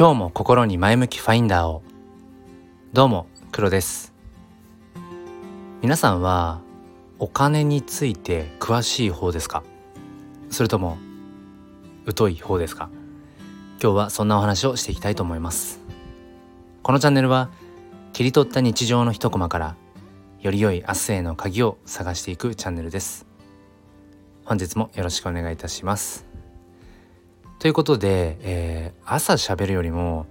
今日も心に前向きファインダーを。どうも黒です。皆さんはお金について詳しい方ですか？それとも疎い方ですか？今日はそんなお話をしていきたいと思います。このチャンネルは切り取った日常の一コマからより良い明日への鍵を探していくチャンネルです。本日もよろしくお願いいたします。ということで、えー、朝喋るよりも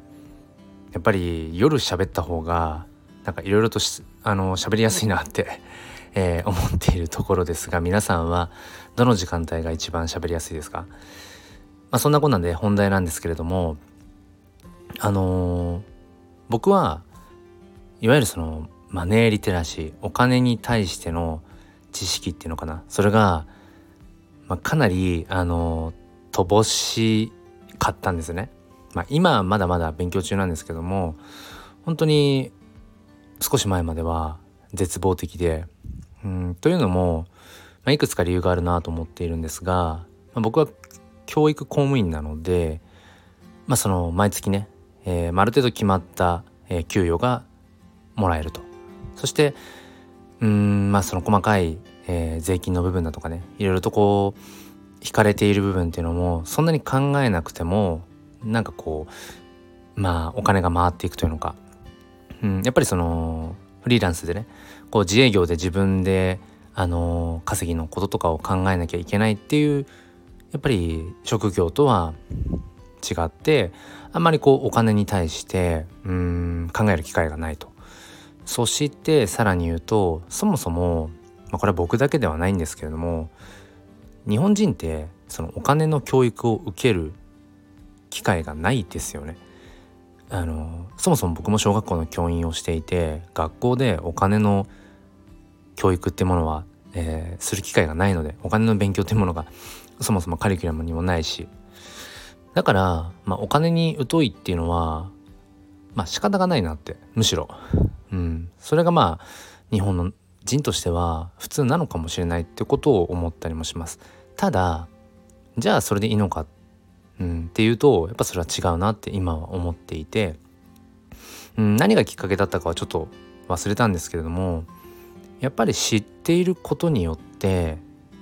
やっぱり夜喋った方がなんかいろいろとあの喋りやすいなって えー、思っているところですが皆さんはどの時間帯が一番喋りやすいですか、まあ、そんなこんなんで本題なんですけれどもあのー、僕はいわゆるそのマネーリテラシーお金に対しての知識っていうのかな？それが、まあ、かなりあの乏しかったんですね。まあ、今はまだまだ勉強中なんですけども本当に少し前までは絶望的でうんというのも、まあ、いくつか理由があるなと思っているんですが、まあ、僕は教育公務員なので、まあ、その毎月ね、えー、ある程度決まった、えー、給与がもらえるとそしてうんまあその細かい、えー、税金の部分だとかねいろいろとこう引かれている部分っていうのもそんなに考えなくてもなんかこうまあお金が回っていくというのか、うん、やっぱりそのフリーランスでねこう自営業で自分であの稼ぎのこととかを考えなきゃいけないっていうやっぱり職業とは違ってあんまりこうお金に対してうん考える機会がないと。そしてさらに言うとそもそも、まあ、これは僕だけではないんですけれども日本人ってそのお金の教育を受ける機会がないですよね。あのそもそも僕も小学校の教員をしていて学校でお金の教育ってものは、えー、する機会がないのでお金の勉強ってものがそもそもカリキュラムにもないしだから、まあ、お金に疎いっていうのはまあ仕方がないなってむしろ、うん、それがまあ日本の人としては普通なのかもしれないってことを思ったりもします。ただじゃあそれでいいのか、うん、っていうとやっぱそれは違うなって今は思っていて、うん、何がきっかけだったかはちょっと忘れたんですけれどもやっぱり知っていることによって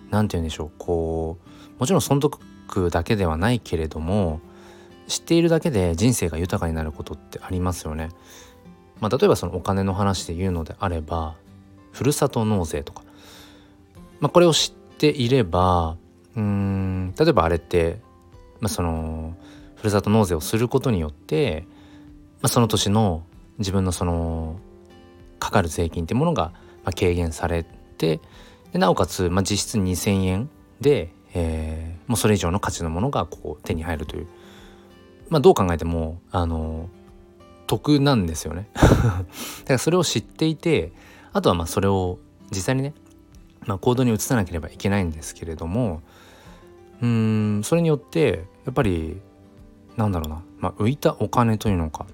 何て言うんでしょうこうもちろん損得だけではないけれども知っているだけで人生が豊かになることってありますよね。まあ、例えばそのお金の話で言うのであればふるさと納税とか、まあ、これを知っていればうん。例えばあれって、まあ、そのふるさと納税をすることによって、まあ、その年の自分のそのかかる税金ってものが軽減されてでなおかつ、まあ、実質2,000円で、えー、もうそれ以上の価値のものがこう手に入るという、まあ、どう考えてもあの得なんですよね。だからそれを知っていてあとはまあそれを実際にね、まあ、行動に移さなければいけないんですけれどもうん。それによってやっぱりなんだろうな、まあ、浮いたお金というのか。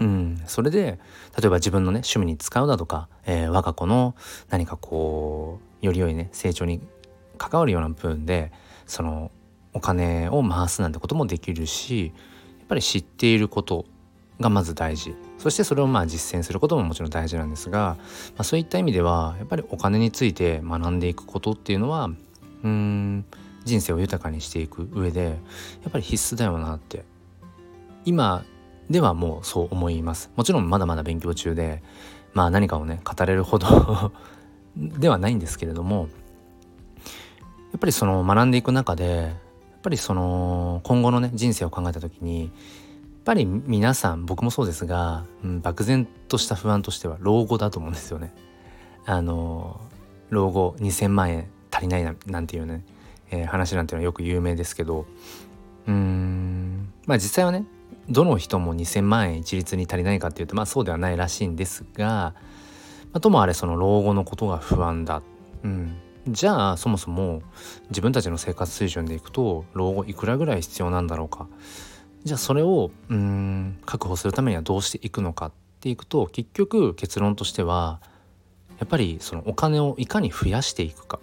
うん。それで例えば自分のね趣味に使うだとか、えー、我が子の何かこうより良いね成長に関わるような部分でそのお金を回すなんてこともできるしやっぱり知っていることがまず大事。そしてそれをまあ実践することももちろん大事なんですが、まあ、そういった意味ではやっぱりお金について学んでいくことっていうのはうん人生を豊かにしていく上でやっぱり必須だよなって今ではもうそう思いますもちろんまだまだ勉強中でまあ何かをね語れるほど ではないんですけれどもやっぱりその学んでいく中でやっぱりその今後のね人生を考えた時にやっぱり皆さん僕もそうですが、うん、漠然とした不安としては老後だと思うんですよね。あの老後2,000万円足りないなんていうね、えー、話なんていうのはよく有名ですけど。うーん。まあ実際はねどの人も2,000万円一律に足りないかっていうとまあそうではないらしいんですが、まあ、ともあれその老後のことが不安だ。うん。じゃあそもそも自分たちの生活水準でいくと老後いくらぐらい必要なんだろうか。じゃあそれをうん確保するためにはどうしていくのかっていくと結局結論としてはやっぱりそのお金をいかに増やしていくか。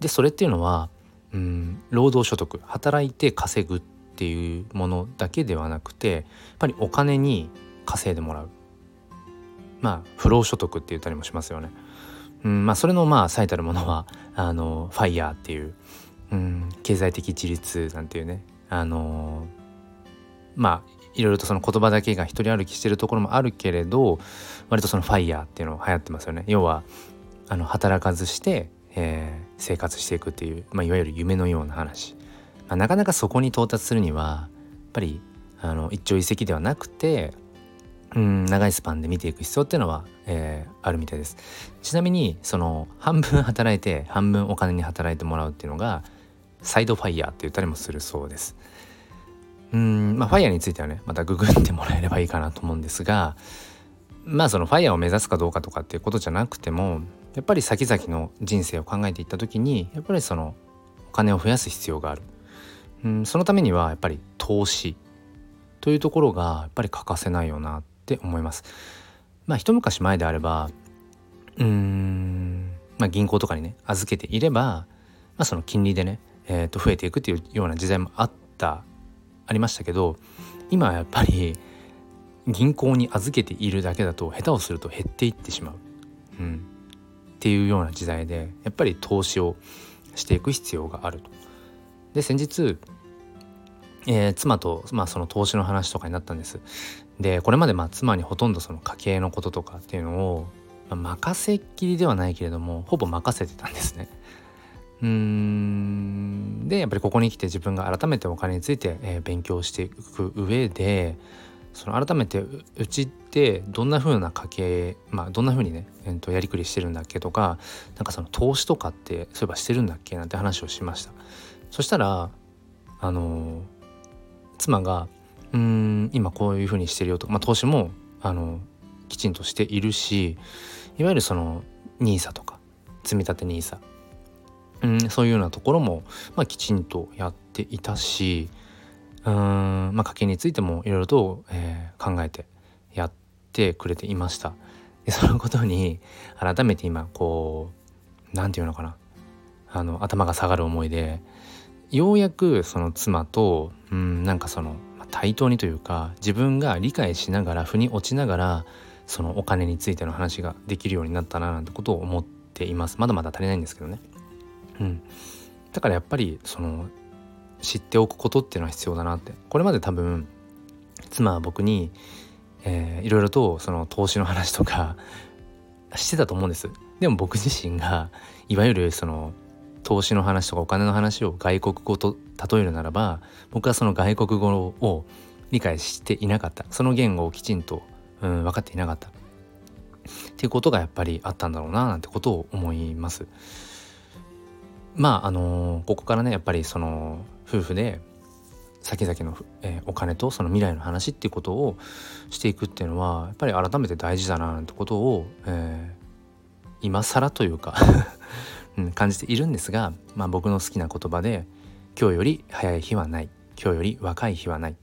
でそれっていうのはうん労働所得働いて稼ぐっていうものだけではなくてやっぱりお金に稼いでもらうまあ不労所得って言ったりもしますよね。うんまあ、それのまあ最たるものはあのファイヤーっていう、うん、経済的自立なんていうねあのまあいろいろとその言葉だけが一人歩きしてるところもあるけれど割とそのファイヤーっていうの流行ってますよね。要はあの働かずして、えー、生活していくっていう、まあ、いわゆる夢のような話、まあ、なかなかそこに到達するにはやっぱりあの一朝一夕ではなくてうん長いスパンで見ていく必要っていうのは、えー、あるみたいです。ちなみにその半分働いて半分お金に働いてもらうっていうのがサイドファイヤーって言ったりもするそうです。うんまあファイヤーについてはねまたググってもらえればいいかなと思うんですがまあそのファイヤーを目指すかどうかとかっていうことじゃなくてもやっぱり先々の人生を考えていった時にやっぱりそのお金を増やす必要がある。うんそのためにはやっぱり投資。というところがやっぱり欠かせないよなって思います。まあ一昔前であればうーん、まあ、銀行とかにね預けていれば、まあ、その金利でね、えー、と増えていくっていうような時代もあったありましたけど今はやっぱり銀行に預けているだけだと下手をすると減っていってしまう、うん、っていうような時代でやっぱり投資をしていく必要があると。で先日、えー、妻と、まあ、その投資の話とかになったんです。でこれまでまあ妻にほとんどその家計のこととかっていうのを、まあ、任せっきりではないけれどもほぼ任せてたんですね。うんでやっぱりここに来て自分が改めてお金について、えー、勉強していく上でその改めてうちってどんな風な家計まあどんな風にね、えー、とやりくりしてるんだっけとかなんかその投資とかってそういえばしてるんだっけなんて話をしました。そしたらあの妻がうん今こういう風にしてるよと。か、まあ、投資もあのきちんとしているしいわゆるその NISA とか積み立て NISA うんそういうようなところも、まあ、きちんとやっていたしうん、まあ、家計についてもいろいろと、えー、考えてやってくれていました。でそのことに改めて今こう何て言うのかな。あの頭が下がる思いでようやくその妻とうんなんかその対等にというか自分が理解しながら腑に落ちながらそのお金についての話ができるようになったななんてことを思っています。まだまだ足りないんですけどね。うん。だからやっぱりその知っておくことっていうのは必要だなって。これまで多分妻は僕に、えー、いろいろとその投資の話とかしてたと思うんです。でも僕自身がいわゆるその投資の話とかお金の話を外国語と例えるならば僕はその外国語を理解していなかった。その言語をきちんと、うん、分かっていなかった。っていうことがやっぱりあったんだろうななんてことを思います。まああのー、ここからねやっぱりその夫婦で先々の、えー、お金とその未来の話っていうことをしていくっていうのはやっぱり改めて大事だななんてことを、えー、今更というか うん、感じているんですが、まあ、僕の好きな言葉で「今日より早い日はない今日より若い日はない」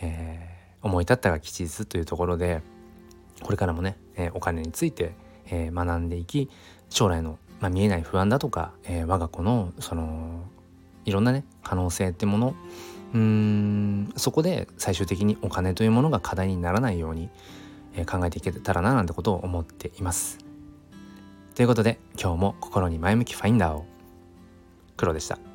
えー、思い立ったが吉日というところでこれからもね、え、お金について、え、学んでいき将来の、まあ、見えない不安だとか、え我が子のそのいろんなね可能性ってものうーんそこで最終的にお金というものが課題にならないように、え考えていけたらななんてことを思っています。ということで今日も心に前向きファインダーを黒でした。